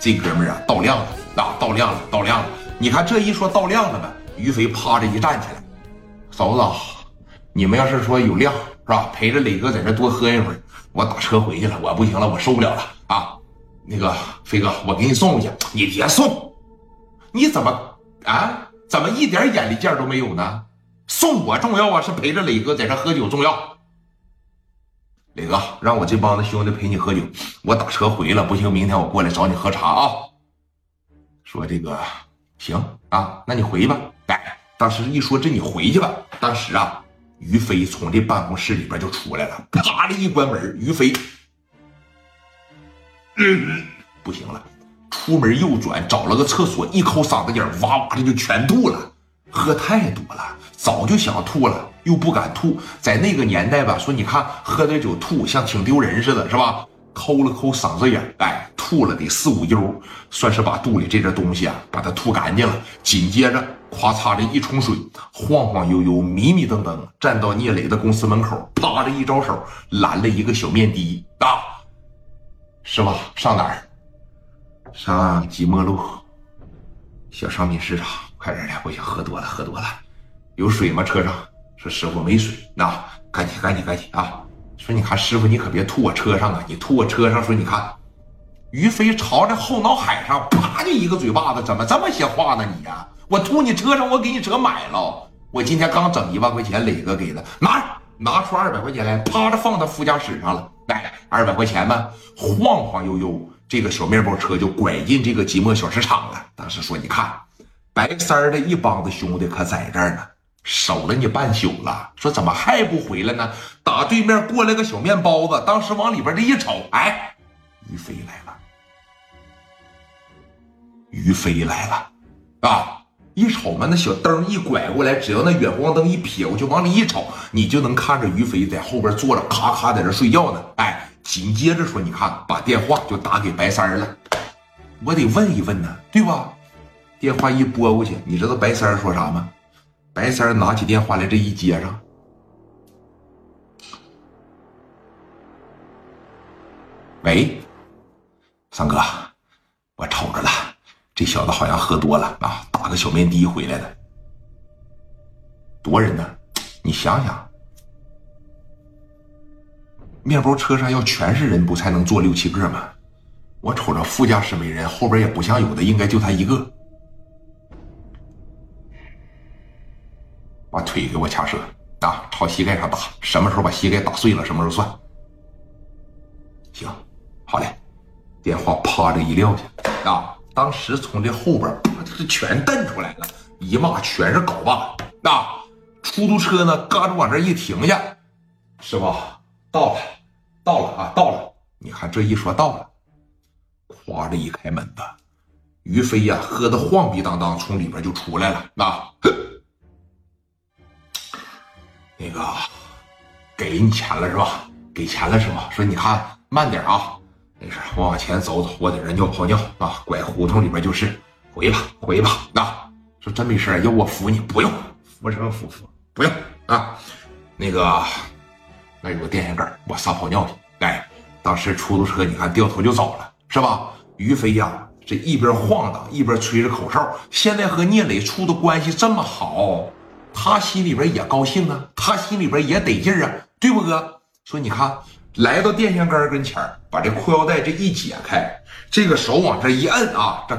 这哥们儿啊，到量了啊，到量了，到量了。你看这一说到量了呗，于飞趴着一站起来，嫂子，你们要是说有量是吧，陪着磊哥在这多喝一会儿，我打车回去了，我不行了，我受不了了啊。那个飞哥，我给你送回去，你别送，你怎么啊？怎么一点眼力见都没有呢？送我重要啊，是陪着磊哥在这喝酒重要。磊哥，让我这帮子兄弟陪你喝酒，我打车回了，不行，明天我过来找你喝茶啊。说这个行啊，那你回吧。哎，当时一说这你回去吧，当时啊，于飞从这办公室里边就出来了，啪的一关门，于飞，不行了，出门右转找了个厕所，一抠嗓子眼哇哇的就全吐了，喝太多了，早就想吐了。又不敢吐，在那个年代吧，说你看喝点酒吐，像挺丢人似的，是吧？抠了抠嗓子眼，哎，吐了得四五悠，算是把肚里这点东西啊，把它吐干净了。紧接着，咵嚓的一冲水，晃晃悠悠、迷迷瞪瞪，站到聂磊的公司门口，啪的一招手，拦了一个小面的啊，师傅上哪儿？上即墨路小商品市场，快点的，不行，喝多了，喝多了，有水吗？车上？说师傅没水，那赶紧赶紧赶紧啊！说你看师傅，你可别吐我车上啊！你吐我车上，说你看，于飞朝着后脑海上啪就一个嘴巴子，怎么这么些话呢你呀？我吐你车上，我给你车买了，我今天刚整一万块钱，磊哥给的，拿拿出二百块钱来，啪的放到副驾驶上了，来二百块钱吧，晃晃悠悠，这个小面包车就拐进这个即墨小市场了。当时说你看，白三的一帮子兄弟可在这儿呢。守了你半宿了，说怎么还不回来呢？打对面过来个小面包子，当时往里边这一瞅，哎，于飞来了，于飞来了，啊！一瞅嘛，那小灯一拐过来，只要那远光灯一撇我就，往里一瞅，你就能看着于飞在后边坐着，咔咔在这睡觉呢。哎，紧接着说，你看，把电话就打给白三了，我得问一问呢，对吧？电话一拨过去，你知道白三说啥吗？白三儿拿起电话来，这一接上，喂，三哥，我瞅着了，这小子好像喝多了啊，打个小面的回来的，多人呢？你想想，面包车上要全是人，不才能坐六七个吗？我瞅着副驾驶没人，后边也不像有的，应该就他一个。把腿给我掐折啊！朝膝盖上打，什么时候把膝盖打碎了，什么时候算。行，好嘞。电话啪的一撂下啊！当时从这后边啪，这全瞪出来了，一骂全是镐把啊！出租车呢，嘎着往这一停下，师傅到了，到了啊，到了！你看这一说到了，咵的一开门子，于飞呀，喝的晃逼当当，从里边就出来了啊！那个，给你钱了是吧？给钱了是吧？说你看慢点啊，没事，我往前走走，我在这尿泡尿啊，拐胡同里边就是，回吧回吧。那说真没事，要我扶你不用，扶什么扶扶？不用啊。那个，那有个电线杆，我撒泡尿去。哎，当时出租车你看掉头就走了是吧？于飞呀，这一边晃荡一边吹着口哨，现在和聂磊处的关系这么好。他心里边也高兴啊，他心里边也得劲啊，对不哥？说你看，来到电线杆跟前把这裤腰带这一解开，这个手往这一摁啊，这。